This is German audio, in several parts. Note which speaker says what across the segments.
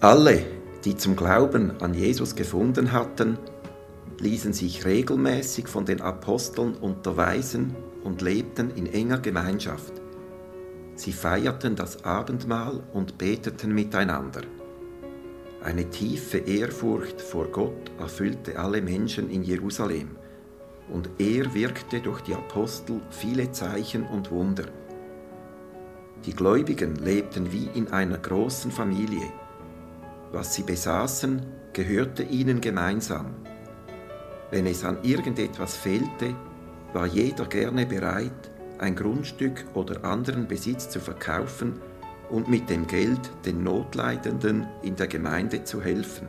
Speaker 1: Alle, die zum Glauben an Jesus gefunden hatten, ließen sich regelmäßig von den Aposteln unterweisen und lebten in enger Gemeinschaft. Sie feierten das Abendmahl und beteten miteinander. Eine tiefe Ehrfurcht vor Gott erfüllte alle Menschen in Jerusalem, und er wirkte durch die Apostel viele Zeichen und Wunder. Die Gläubigen lebten wie in einer großen Familie. Was sie besaßen, gehörte ihnen gemeinsam. Wenn es an irgendetwas fehlte, war jeder gerne bereit, ein Grundstück oder anderen Besitz zu verkaufen und mit dem Geld den Notleidenden in der Gemeinde zu helfen.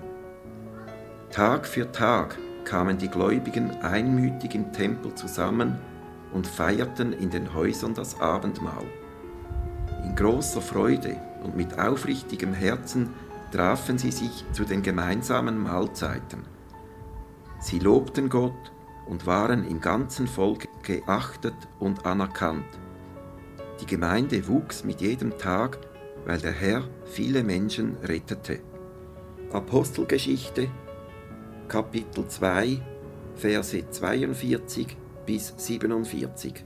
Speaker 1: Tag für Tag kamen die Gläubigen einmütig im Tempel zusammen und feierten in den Häusern das Abendmahl. In großer Freude und mit aufrichtigem Herzen trafen sie sich zu den gemeinsamen Mahlzeiten. Sie lobten Gott und waren im ganzen Volk geachtet und anerkannt. Die Gemeinde wuchs mit jedem Tag, weil der Herr viele Menschen rettete. Apostelgeschichte, Kapitel 2, Verse 42 bis 47.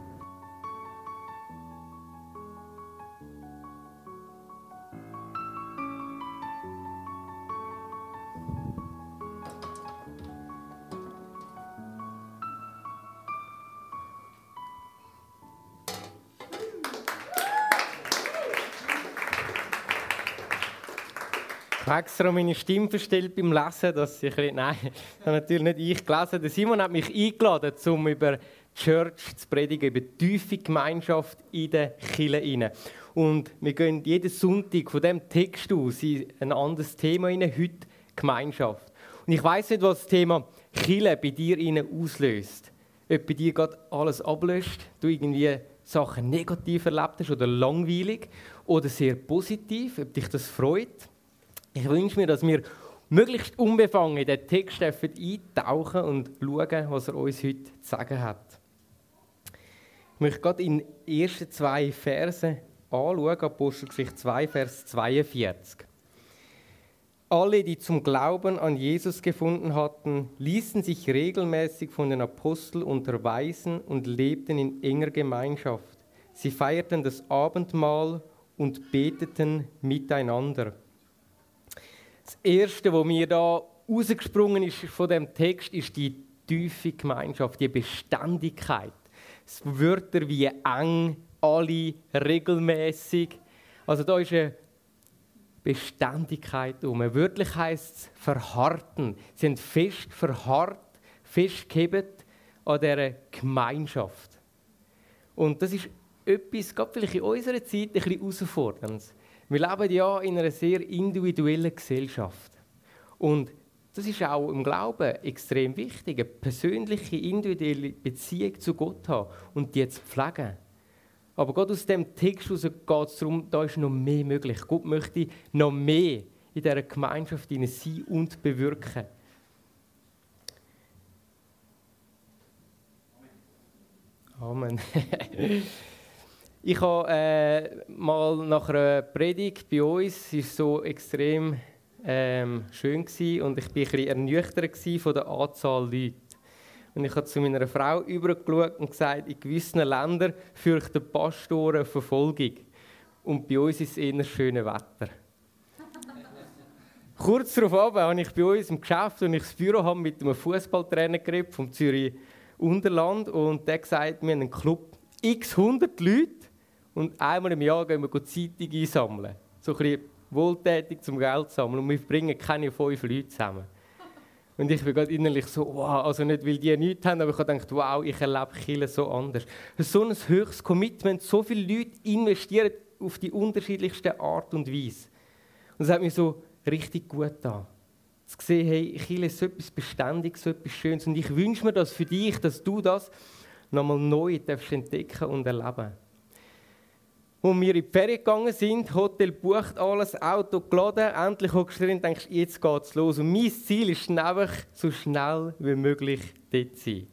Speaker 2: Ich habe extra meine Stimme verstellt beim Lesen, dass ich nein, das habe natürlich nicht ich gelesen. Der Simon hat mich eingeladen, um über Church zu predigen, über die tiefe Gemeinschaft in den Kirchen. Und wir gehen jeden Sonntag von dem Text aus in ein anderes Thema rein, heute Gemeinschaft. Und ich weiß nicht, was das Thema Kille bei dir auslöst. Ob bei dir gerade alles ablöscht, du irgendwie Sachen negativ erlebt hast oder langweilig oder sehr positiv, ob dich das freut. Ich wünsche mir, dass wir möglichst unbefangen in den Text eintauchen und schauen, was er uns heute zu sagen hat. Ich möchte gerade in den ersten zwei Versen anschauen, Apostelgeschichte 2, Vers 42. Alle, die zum Glauben an Jesus gefunden hatten, ließen sich regelmäßig von den Aposteln unterweisen und lebten in enger Gemeinschaft. Sie feierten das Abendmahl und beteten miteinander. Das Erste, was mir da rausgesprungen ist von dem Text, ist die tiefe Gemeinschaft, die Beständigkeit. Das Wörter wie eng, alle, regelmäßig. Also da ist eine Beständigkeit um. Wörtlich heißt es verharten. Sie sind fest verharrt, festgehebt an dieser Gemeinschaft. Und das ist etwas, gerade vielleicht in unserer Zeit, ein bisschen herausfordernd. Wir leben ja in einer sehr individuellen Gesellschaft. Und das ist auch im Glauben extrem wichtig, eine persönliche, individuelle Beziehung zu Gott haben und die zu pflegen. Aber Gott aus dem Text geht es darum, da ist noch mehr möglich. Gott möchte noch mehr in dieser Gemeinschaft sein und bewirken. Amen. Ich habe äh, mal nach einer Predigt bei uns, war so extrem ähm, schön gewesen, und ich war ein bisschen ernüchtert von der Anzahl Leute. Und ich habe zu meiner Frau übergeschaut und gesagt, in gewissen Ländern fürchten Pastoren Verfolgung. Und bei uns ist es eher schönes Wetter. Kurz darauf habe ich bei uns im Geschäft, und ich das Büro habe, mit einem Fußballtrainer geredet vom Zürich Unterland und der gesagt, wir haben einen Club x 100 Leute und einmal im Jahr gehen wir Zeitung einsammeln. So ein bisschen wohltätig zum Geld sammeln. Und wir bringen keine fünf Leute zusammen. Und ich bin gerade innerlich so, wow, also nicht, weil die nichts haben, aber ich habe gedacht, wow, ich erlebe Kirche so anders. So ein höchstes Commitment, so viele Leute investieren auf die unterschiedlichste Art und Weise. Und es hat mir so richtig gut getan. Zu sehen, hey, Kirche ist so etwas Beständiges, so etwas Schönes. Und ich wünsche mir das für dich, dass du das nochmal neu entdecken und erleben darfst wo wir in die Ferien gegangen sind, Hotel bucht alles, Auto geladen, endlich hockst du drin und denkst, jetzt geht's los. Und mein Ziel ist einfach, so schnell wie möglich dort zu sein.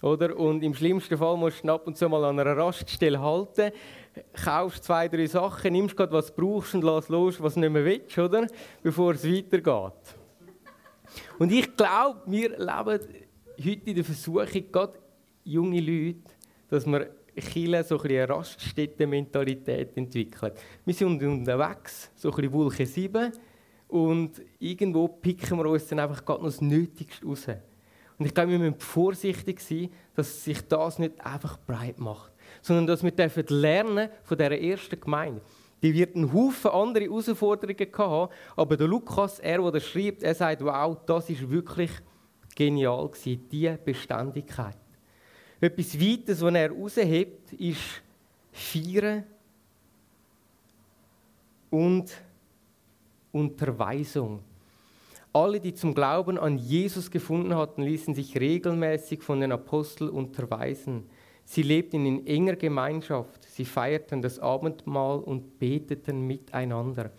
Speaker 2: Oder? Und im schlimmsten Fall musst du ab und zu mal an einer Raststelle halten, kaufst zwei, drei Sachen, nimmst gerade, was du brauchst und lass los, was du nicht mehr willst, oder? Bevor es weitergeht. Und ich glaube, wir leben heute in der Versuchung, gerade junge Leute, dass wir Chile so ein eine Raststätte-Mentalität entwickeln. Wir sind unterwegs, so ein Wolke 7, und irgendwo picken wir uns dann einfach gerade noch das Nötigste raus. Und ich glaube, wir müssen vorsichtig sein, dass sich das nicht einfach breit macht, sondern dass wir lernen von dieser ersten Gemeinde. Die wird einen Haufen andere Herausforderungen haben, aber der Lukas, er, der schreibt, er sagt, wow, das ist wirklich genial gewesen, diese Beständigkeit. Etwas Weites, was er heraushebt, ist Feiern und Unterweisung. Alle, die zum Glauben an Jesus gefunden hatten, ließen sich regelmäßig von den Aposteln unterweisen. Sie lebten in enger Gemeinschaft, sie feierten das Abendmahl und beteten miteinander.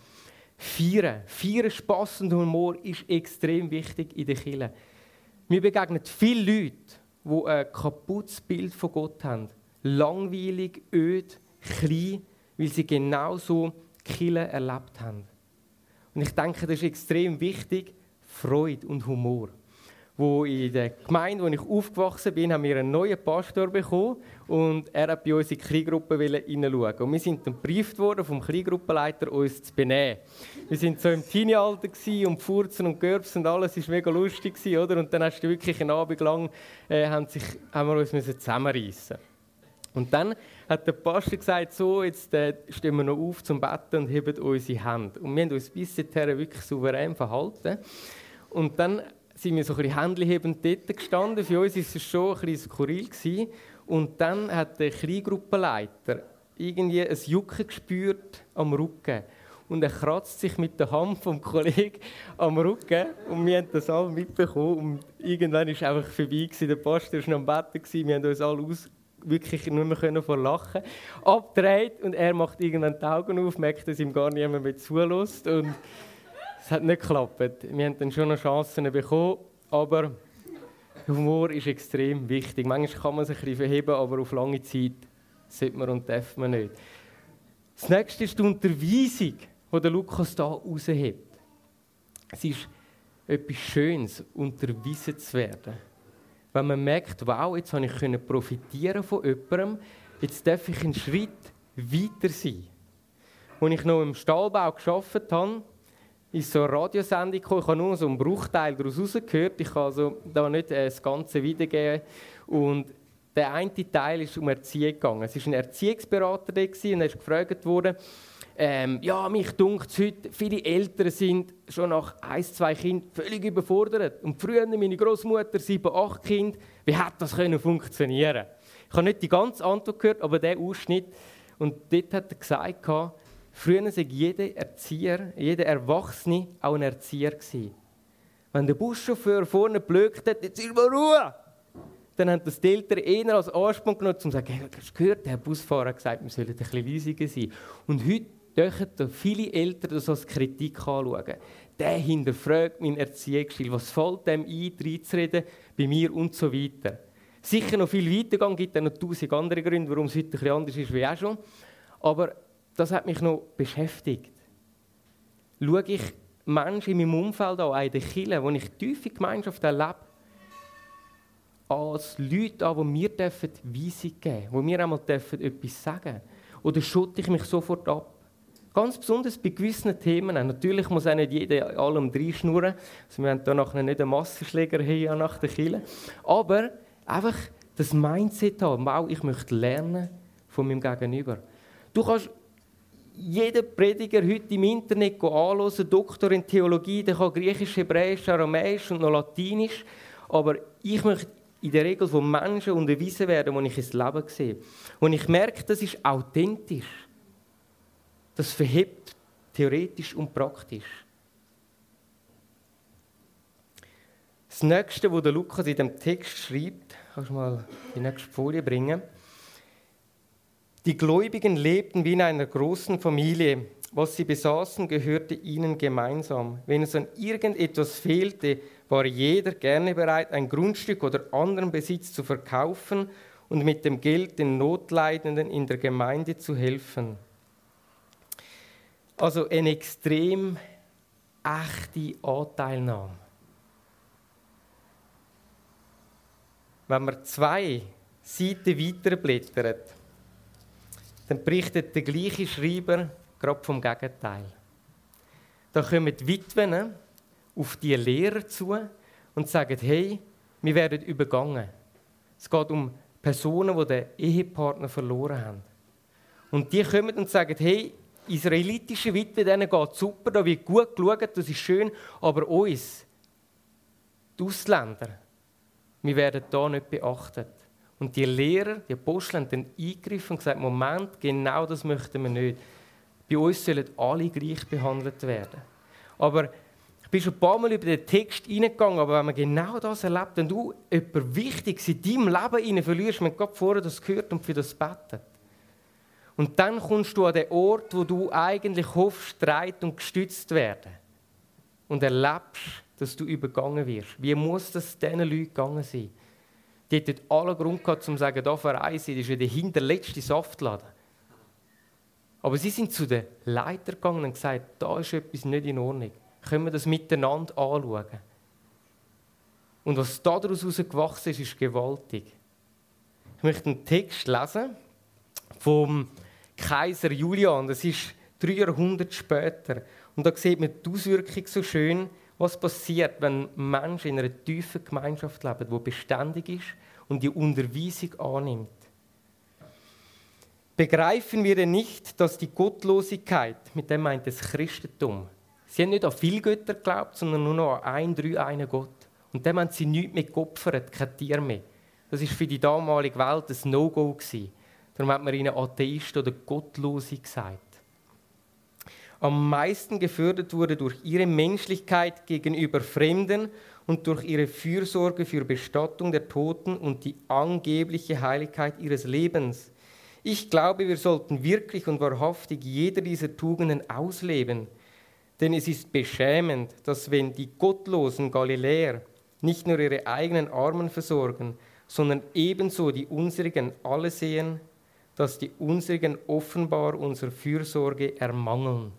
Speaker 2: Feiern, Feiern, Spass und Humor ist extrem wichtig in der Kirche. Mir begegnen viele Leute, die ein kaputtes Bild von Gott haben. Langweilig, öd, klein, weil sie genau so Kirche erlebt haben. Und ich denke, das ist extrem wichtig, Freude und Humor. Wo in der Gemeinde, wo ich aufgewachsen bin, haben wir einen neuen Pastor bekommen und er hat bei uns in die Kleingruppe hineinschauen. Und wir sind dann gebrieft worden vom Kleingruppenleiter, uns zu benehmen. Wir sind so im Teenie-Alter und Furzen und Görbs und alles war mega lustig, oder? Und dann hast du wirklich einen Abend lang, äh, haben, sich, haben wir uns zusammenreißen Und dann hat der Pastor gesagt, so, jetzt äh, stehen wir noch auf zum Betten und heben unsere Hände. Und wir haben uns bis dahin wirklich souverän verhalten. Und dann sind wir so ein bisschen händlehebend dort gestanden. Für uns war es schon ein bisschen skurril. Gewesen. Und dann hat der Kleingruppenleiter irgendwie ein Jucken gespürt am Rücken. Und er kratzt sich mit der Hand vom Kollegen am Rücken. Und wir haben das alle mitbekommen. Und irgendwann war es einfach vorbei. Der Pastor war noch am Bett. Wir haben uns alle aus wirklich nur mehr vor Lachen abdreht und er macht irgendwann die Augen auf, merkt, dass ihm gar niemand mehr zulässt und es hat nicht geklappt. Wir haben dann schon noch Chancen bekommen, aber Humor ist extrem wichtig. Manchmal kann man sich ein bisschen verheben, aber auf lange Zeit sollte man und darf man nicht. Das nächste ist die Unterweisung, die Lukas hier raushebt. Es ist etwas Schönes, unterwiesen zu werden wenn man merkt, wow, jetzt habe ich profitieren von jemandem, jetzt darf ich einen Schritt weiter sein. Als ich noch im Stahlbau gearbeitet habe, ist so eine Radiosendung gekommen. Ich habe nur so einen Bruchteil daraus rausgehört. Ich kann also da nicht äh, das Ganze wiedergeben. Und der eine Teil ist um Erziehung gegangen. Es war ein Erziehungsberater da und er ist gefragt worden, ähm, ja, mich dunkt heute, viele Eltern sind schon nach ein, zwei Kindern völlig überfordert. Und früher, meine Großmutter, sieben, acht Kinder, wie hat das können funktionieren? Ich habe nicht die ganze Antwort gehört, aber der Ausschnitt. Und dort hat er gesagt, früher war jeder Erzieher, jeder Erwachsene auch ein Erzieher. Wenn der Buschauffeur vorne blökt hat, jetzt ist mal Ruhe! Dann haben das die Eltern eher als Ansporn genommen, um zu sagen, hey, hast du gehört, der Busfahrer hat gesagt, wir sollen ein bisschen sein. Und heute dürfen viele Eltern das als Kritik anschauen. Der hinterfragt meinen Erziehungsstil. Was fällt dem ein, reinzureden, bei mir und so weiter. Sicher noch viel weiter gibt es noch tausend andere Gründe, warum es heute ein bisschen anders ist wie auch schon. Aber das hat mich noch beschäftigt. Schaue ich Menschen in meinem Umfeld an, in den Kirchen, wo ich tiefe Gemeinschaft erlebe, als Leute an, die mir Weisung geben dürfen, die mir einmal etwas sagen dürfen? Oder schotte ich mich sofort ab? Ganz besonders bei gewissen Themen. Natürlich muss auch nicht jeder allem reinschnurren. Also wir haben hier nachher nicht einen Massenschläger hier nach der Kille. Aber einfach das Mindset haben, wow, ich möchte lernen von meinem Gegenüber. Du kannst jeden Prediger heute im Internet anschauen, Doktor in Theologie, der kann Griechisch, Hebräisch, Aramäisch und noch Latinisch. Aber ich möchte in der Regel von Menschen unterwiesen werden, die ich ins Leben sehe. Und ich merke, das ist authentisch das verhebt theoretisch und praktisch. Das nächste, was der Lukas in dem Text schreibt, kannst du mal die nächste Folie bringen. Die Gläubigen lebten wie in einer großen Familie. Was sie besaßen, gehörte ihnen gemeinsam. Wenn es an irgendetwas fehlte, war jeder gerne bereit, ein Grundstück oder anderen Besitz zu verkaufen und mit dem Geld den Notleidenden in der Gemeinde zu helfen. Also eine extrem echte Anteilnahme. Wenn man zwei Seiten weiterblättert, dann berichtet der gleiche Schreiber gerade vom Gegenteil. Da kommen die Witwen auf die Lehrer zu und sagen, hey, wir werden übergangen. Es geht um Personen, die den Ehepartner verloren haben. Und die kommen und sagen, hey, israelitische Witwe, denen geht super, da wird gut geschaut, das ist schön, aber uns, die Ausländer, wir werden da nicht beachtet. Und die Lehrer, die Apostel haben dann eingegriffen und gesagt, Moment, genau das möchten wir nicht. Bei uns sollen alle gleich behandelt werden. Aber ich bin schon ein paar Mal über den Text hineingegangen, aber wenn man genau das erlebt, wenn du etwas Wichtiges in deinem Leben verlierst, man hat vorher das gehört und für das betet. Und dann kommst du an den Ort, wo du eigentlich hoffst, streit und gestützt werden. Und erlebst, dass du übergangen wirst. Wie muss das diesen Leuten gegangen sein? Die hätten alle Grund gehabt, um zu sagen, da verreise ich, das ist ja der hinterletzte Saftladen. Aber sie sind zu den Leiter gegangen und gesagt, da ist etwas nicht in Ordnung. Können wir das miteinander anschauen? Und was daraus gewachsen ist, ist gewaltig. Ich möchte einen Text lesen vom Kaiser Julian, das ist drei Jahrhunderte später. Und da sieht man die Auswirkung so schön, was passiert, wenn Menschen in einer tiefen Gemeinschaft leben, die beständig ist und die Unterweisung annimmt. Begreifen wir denn nicht, dass die Gottlosigkeit, mit dem meint das Christentum, sie haben nicht an viele Götter geglaubt, sondern nur noch an einen, drei, einen Gott. Und dem haben sie nichts mehr geopfert, kein Tier mehr. Das ist für die damalige Welt ein No-Go. Darum hat man ihnen Atheist oder Gottlose gesagt. Am meisten gefördert wurde durch ihre Menschlichkeit gegenüber Fremden und durch ihre Fürsorge für Bestattung der Toten und die angebliche Heiligkeit ihres Lebens. Ich glaube, wir sollten wirklich und wahrhaftig jeder dieser Tugenden ausleben. Denn es ist beschämend, dass wenn die gottlosen Galiläer nicht nur ihre eigenen Armen versorgen, sondern ebenso die unsrigen alle sehen, dass die unsrigen offenbar unserer Fürsorge ermangeln.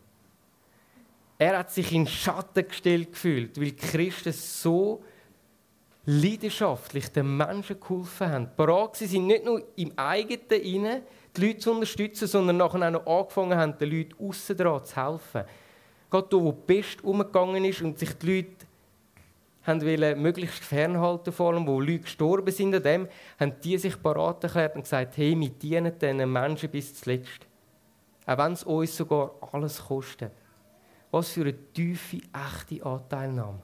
Speaker 2: Er hat sich in Schatten gestellt gefühlt, weil Christus so leidenschaftlich den Menschen geholfen haben. Parat sie sind nicht nur im eigenen Innen die Leute zu unterstützen, sondern nachher auch noch angefangen haben, den Leuten aussen dran zu helfen. Gerade da, wo die Pest umgegangen ist und sich die Leute haben wollen, möglichst fernhalten vor allem, wo Leute gestorben sind an dem, haben die sich parat erklärt und gesagt, hey, wir dienen diesen Menschen bis zuletzt. Auch wenn es uns sogar alles kostet. Was für eine tiefe, echte Anteilnahme.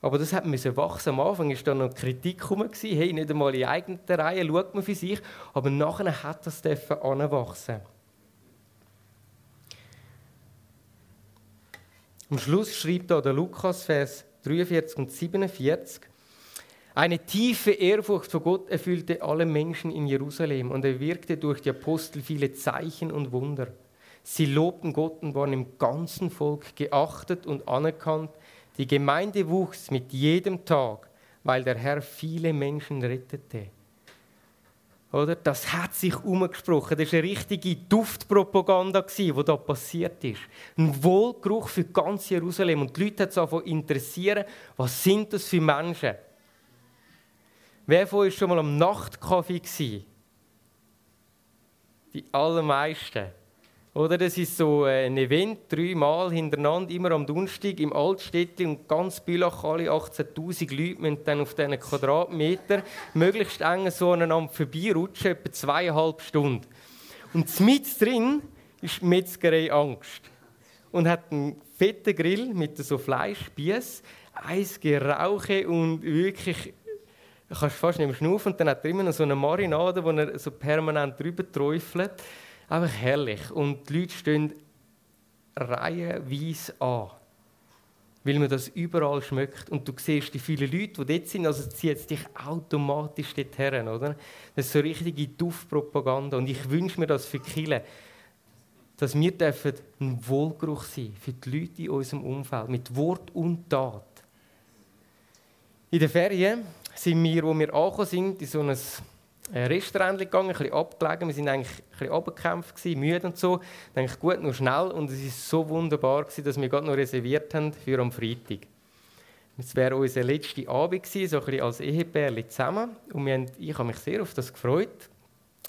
Speaker 2: Aber das hat müssen wachsen. Am Anfang war da noch Kritik gekommen, hey, nicht einmal in eigenen Reihe schaut man für sich, aber nachher hat das anwachsen. Am Schluss schreibt da der Lukas, Vers 43 und 47. Eine tiefe Ehrfurcht vor Gott erfüllte alle Menschen in Jerusalem und er wirkte durch die Apostel viele Zeichen und Wunder. Sie lobten Gott und waren im ganzen Volk geachtet und anerkannt. Die Gemeinde wuchs mit jedem Tag, weil der Herr viele Menschen rettete. Oder? Das hat sich umgesprochen. Das war eine richtige Duftpropaganda, die da passiert ist. Ein Wohlgeruch für ganz Jerusalem. Und die Leute hat es interessieren, was sind das für Menschen? Wer von euch schon mal am Nachtkaffee? Die allermeisten. Oder das ist so äh, ein Event, dreimal hintereinander, immer am Donnerstag im Altstädtli und ganz Bülach, alle 18'000 Leute müssen dann auf diesen Quadratmeter möglichst eng so aneinander vorbeirutschen, etwa zweieinhalb Stunden. Und mit drin ist die Metzgerei Angst. Und hat einen fetten Grill mit so Fleischspieß, Eis Gerauche und wirklich du kannst fast nicht mehr schnaufen. Und dann hat er immer noch so eine Marinade, die er so permanent drüber träufelt. Einfach herrlich. Und die Leute stehen reihenweise an, weil man das überall schmeckt. Und du siehst die vielen Leute, die dort sind, also zieht es dich automatisch dorthin, oder? Das ist so richtige Duftpropaganda. Und ich wünsche mir das für Kille, dass wir ein Wohlgeruch sein für die Leute in unserem Umfeld, mit Wort und Tat. In den Ferien sind wir, wo wir angekommen sind, in so ein äh, Restaurant gegangen, ein bisschen abgelegen. Wir waren eigentlich ein bisschen abgekämpft, müde und so. Ich dachte, gut, nur schnell. Und es war so wunderbar, gewesen, dass wir gerade noch reserviert haben für am Freitag. Es wäre unser letzter Abend gewesen, so ein bisschen als Ehepärli zusammen. Und wir haben, ich habe mich sehr auf das gefreut.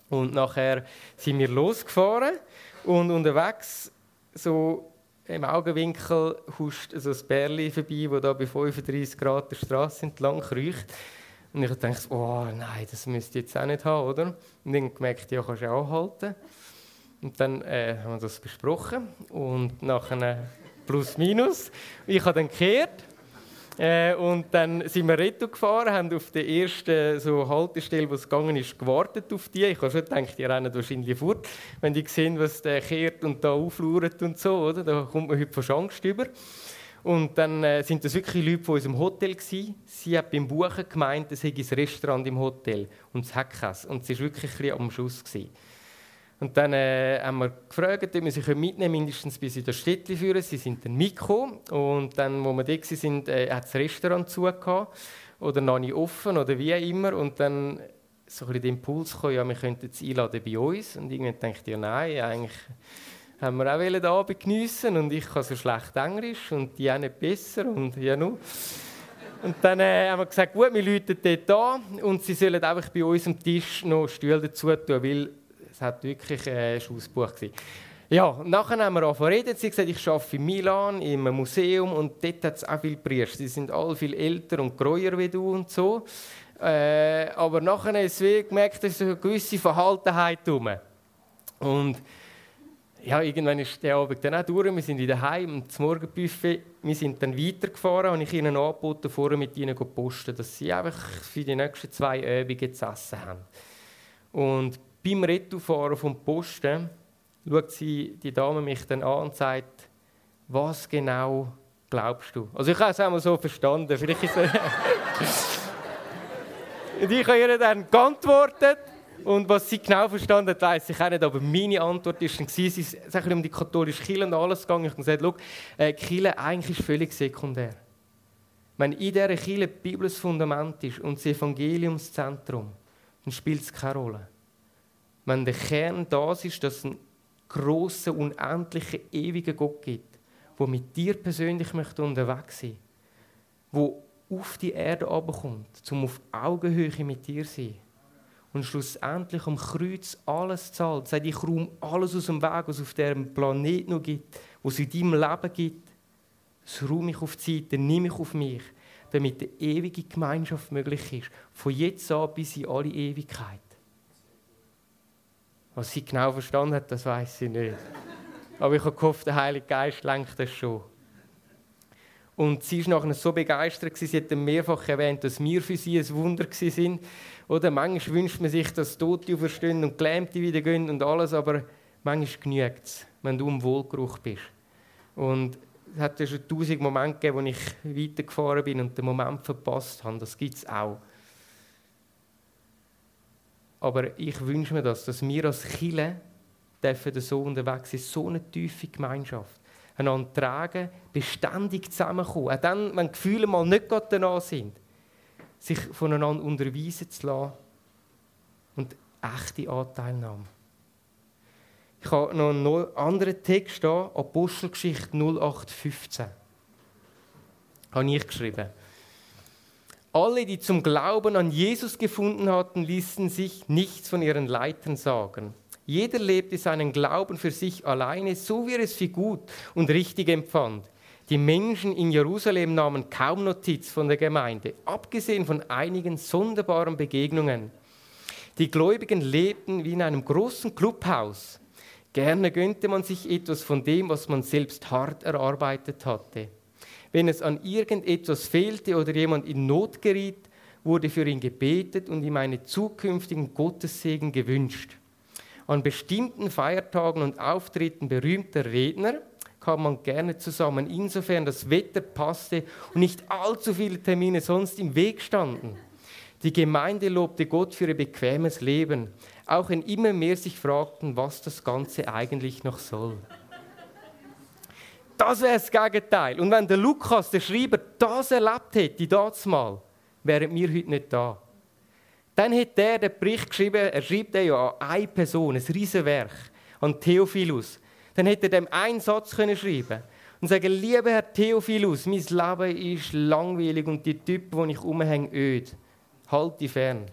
Speaker 2: Und nachher sind wir losgefahren und unterwegs so im Augenwinkel huscht so ein Bärli vorbei, das da bei 35 Grad der Straße entlang kriecht. Und ich dachte, oh nein, das müsste ich jetzt auch nicht haben, oder? Und dann gemerkt, ja, kannst du auch halten. Und dann äh, haben wir das besprochen. Und nachher plus minus. Ich habe dann gekehrt äh, und dann sind wir Retto gefahren, haben auf der ersten so Haltestelle, wo es gegangen ist, gewartet auf die. Ich habe schon gedacht, die rennen wahrscheinlich fort, wenn die sehen, was der kehrt und da auflauert und so, oder? Da kommt man heute von Angst über. Und dann äh, sind das wirklich Leute von unserem Hotel gewesen. Sie hat beim Buchen gemeint, es sei ein Restaurant im Hotel und es hat keins. Und sie war wirklich ein am Schuss gewesen. Und dann äh, haben wir gefragt, ob wir sie mitnehmen mindestens bis in das Städtchen führen. Sie sind dann mitgekommen. Und dann, wo wir da waren, äh, hat das Restaurant zugehört. Oder noch nicht offen oder wie immer. Und dann so ein bisschen der Impuls kam, ja, wir könnten sie einladen bei uns. Und irgendwann dachte ich, ja nein, eigentlich haben wir auch den Abend geniessen und ich kann so schlecht Englisch und die auch nicht besser und ja nur. Und dann äh, haben wir gesagt, gut, wir läuten dort an und sie sollen einfach bei uns am Tisch noch Stühle dazu tun, weil es hat wirklich äh, ein Ausbuch gewesen. Ja, nachher haben wir angefangen reden. Sie hat gesagt, ich arbeite in Milan, im Museum und dort hat es auch viele Priester. Sie sind alle viel älter und greuer wie du und so. Äh, aber nachher haben sie gemerkt, dass eine gewisse Verhaltenheit rum. Und ja, irgendwann ist der Abend dann auch durch. Wir sind wieder heim und zum Morgenbuffet. Wir sind dann weitergefahren und ich ihnen angeboten, vorher mit ihnen zu posten, dass sie einfach für die nächsten zwei Übungen zu essen haben. Und beim Retourfahren vom Posten schaut sie, die Dame mich dann an und sagt, was genau glaubst du? Also ich habe es einmal so verstanden. Vielleicht ist und ich habe ihr dann geantwortet und was sie genau verstanden hat, weiß ich auch nicht. Aber meine Antwort war sie ist um die katholische Kirche und alles gegangen. Ich habe gesagt, schau, äh, Kirche eigentlich ist völlig sekundär. Wenn in dieser Kirche die Bibel das Fundament ist und das Evangelium das Zentrum, dann spielt es keine Rolle wenn der Kern das ist, dass es einen grossen, unendlichen, ewigen Gott gibt, der mit dir persönlich möchte unterwegs sein möchte, der auf die Erde abkommt, um auf Augenhöhe mit dir zu sein und schlussendlich am Kreuz alles zahlt. Sagt, ich räume alles aus dem Weg, was auf diesem Planeten noch gibt, was es in deinem Leben gibt. Das räume ich auf die Seite, nehme ich auf mich, damit eine ewige Gemeinschaft möglich ist. Von jetzt an bis in alle Ewigkeit. Was sie genau verstanden hat, das weiß sie nicht. Aber ich habe gehofft, der Heilige Geist lenkt das schon. Und sie war nachher so begeistert, sie hat mehrfach erwähnt, dass wir für sie ein Wunder sind. Oder manchmal wünscht man sich, dass Tote auferstehen und Gelähmte wieder gehen und alles, aber manchmal genügt es, wenn du im Wohlgeruch bist. Und es hat ja schon tausend Momente gegeben, wo ich weitergefahren bin und den Moment verpasst habe. Das gibt es auch. Aber ich wünsche mir das, dass wir als Chile so unterwegs sind, so eine tiefe Gemeinschaft. Einander tragen, beständig zusammenkommen. Auch dann, wenn Gefühle mal nicht danach sind, sich voneinander unterweisen zu lassen und echte Anteilnahme. Ich habe noch einen anderen Text hier, Apostelgeschichte 0815. Habe ich geschrieben. Alle, die zum Glauben an Jesus gefunden hatten, ließen sich nichts von ihren Leitern sagen. Jeder lebte seinen Glauben für sich alleine, so wie er es für gut und richtig empfand. Die Menschen in Jerusalem nahmen kaum Notiz von der Gemeinde, abgesehen von einigen sonderbaren Begegnungen. Die Gläubigen lebten wie in einem großen Clubhaus. Gerne gönnte man sich etwas von dem, was man selbst hart erarbeitet hatte. Wenn es an irgendetwas fehlte oder jemand in Not geriet, wurde für ihn gebetet und ihm einen zukünftigen Gottessegen gewünscht. An bestimmten Feiertagen und Auftritten berühmter Redner kam man gerne zusammen, insofern das Wetter passte und nicht allzu viele Termine sonst im Weg standen. Die Gemeinde lobte Gott für ihr bequemes Leben, auch wenn immer mehr sich fragten, was das Ganze eigentlich noch soll. Das wäre das Gegenteil. Und wenn der Lukas, der Schreiber, das erlebt hätte, das mal, wären wir heute nicht da. Dann hat er den Bericht geschrieben, er schreibt den ja an eine Person, ein Riesenwerk, an Theophilus. Dann hätte er dem einen Satz können schreiben und sagen, lieber Herr Theophilus, mein Leben ist langweilig und die Typen, die ich umhänge, öd. Halt die fern.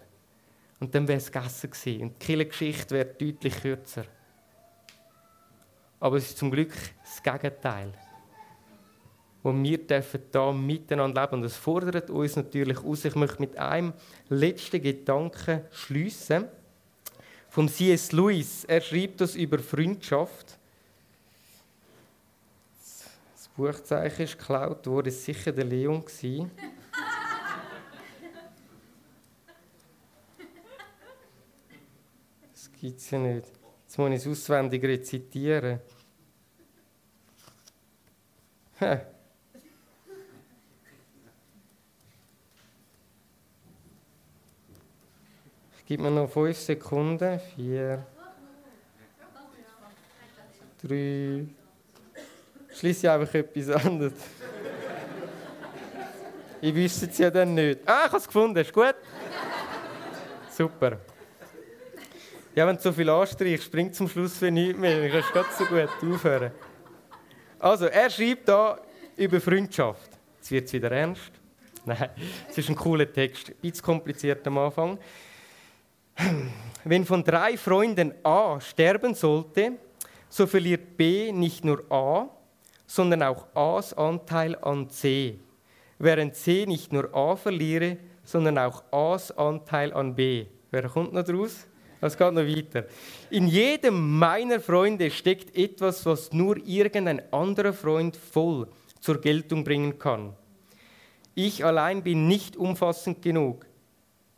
Speaker 2: Und dann wäre es gegessen gewesen. Und die Geschichte wäre deutlich kürzer. Aber es ist zum Glück das Gegenteil. Und wir dürfen da miteinander leben. Und das fordert uns natürlich aus. Ich möchte mit einem letzten Gedanken schließen. Vom C.S. Lewis. Er schreibt das über Freundschaft. Das Buchzeichen ist geklaut worden, es sicher der Leon gewesen. Das gibt es ja nicht. Jetzt muss ich es auswendig rezitieren. Gebe mir noch fünf Sekunden. Vier. Drei. Schließe ich einfach etwas anderes. ich wüsste es ja dann nicht. Ah, ich habe es gefunden. Ist gut? Super. Ja, wenn du so viel anstreichst, springt zum Schluss für nichts mehr. Dann kannst du ganz so gut aufhören. Also, er schreibt da über Freundschaft. Jetzt wird es wieder ernst. Nein, es ist ein cooler Text. Ein bisschen kompliziert am Anfang. Wenn von drei Freunden A sterben sollte, so verliert B nicht nur A, sondern auch A's Anteil an C. Während C nicht nur A verliere, sondern auch A's Anteil an B. Wer kommt noch draus? Es geht noch weiter. In jedem meiner Freunde steckt etwas, was nur irgendein anderer Freund voll zur Geltung bringen kann. Ich allein bin nicht umfassend genug,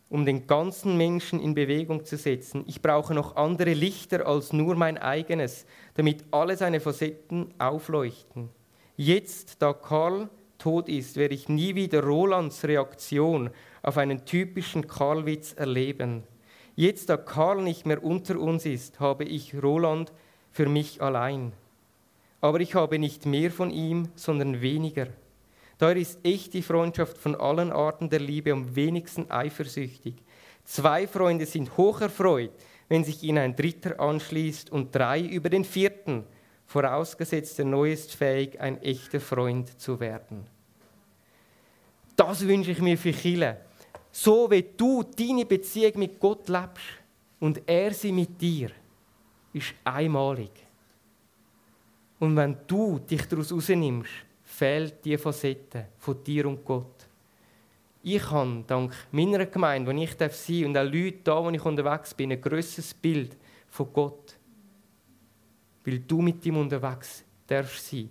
Speaker 2: um den ganzen Menschen in Bewegung zu setzen. Ich brauche noch andere Lichter als nur mein eigenes, damit alle seine Facetten aufleuchten. Jetzt, da Karl tot ist, werde ich nie wieder Rolands Reaktion auf einen typischen Karlwitz erleben. Jetzt, da Karl nicht mehr unter uns ist, habe ich Roland für mich allein. Aber ich habe nicht mehr von ihm, sondern weniger. Daher ist echt die Freundschaft von allen Arten der Liebe am wenigsten eifersüchtig. Zwei Freunde sind hocherfreut, wenn sich ihnen ein Dritter anschließt und drei über den vierten, vorausgesetzt der Neue ist fähig, ein echter Freund zu werden. Das wünsche ich mir für Chile so wie du deine Beziehung mit Gott lebst und er sie mit dir, ist einmalig. Und wenn du dich daraus rausnimmst, fehlt die Facette von dir und Gott. Ich habe dank meiner Gemeinde, wo ich sein darf und auch Leute da, wo ich unterwegs bin, ein grösseres Bild von Gott. Weil du mit ihm unterwegs darfst sein.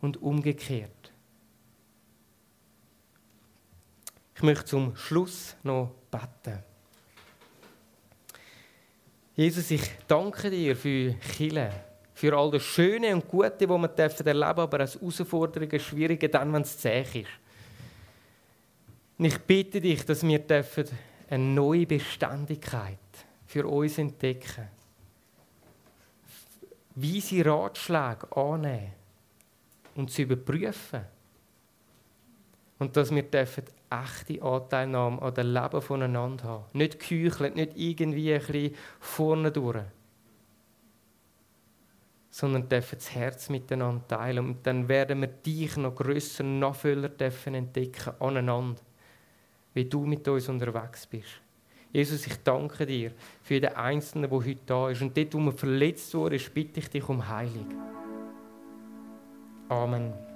Speaker 2: Und umgekehrt. Ich möchte zum Schluss noch beten. Jesus, ich danke dir für Chile, für all das Schöne und Gute, das wir erleben dürfen, aber als Herausforderungen, Schwierige, dann, wenn es zäh ist. Und ich bitte dich, dass wir eine neue Beständigkeit für uns entdecken. Wie sie Ratschläge annehmen und zu überprüfen und dass wir dürfen echte Anteilnahme an dem Leben voneinander haben. Nicht geheuchelt, nicht irgendwie ein bisschen vorne durch. Sondern dürfen das Herz miteinander teilen. Und dann werden wir dich noch grösser, noch voller dürfen entdecken aneinander. Wie du mit uns unterwegs bist. Jesus, ich danke dir für jeden Einzelnen, der heute da ist. Und dort, wo man verletzt wurde, bitte ich dich um Heilung. Amen.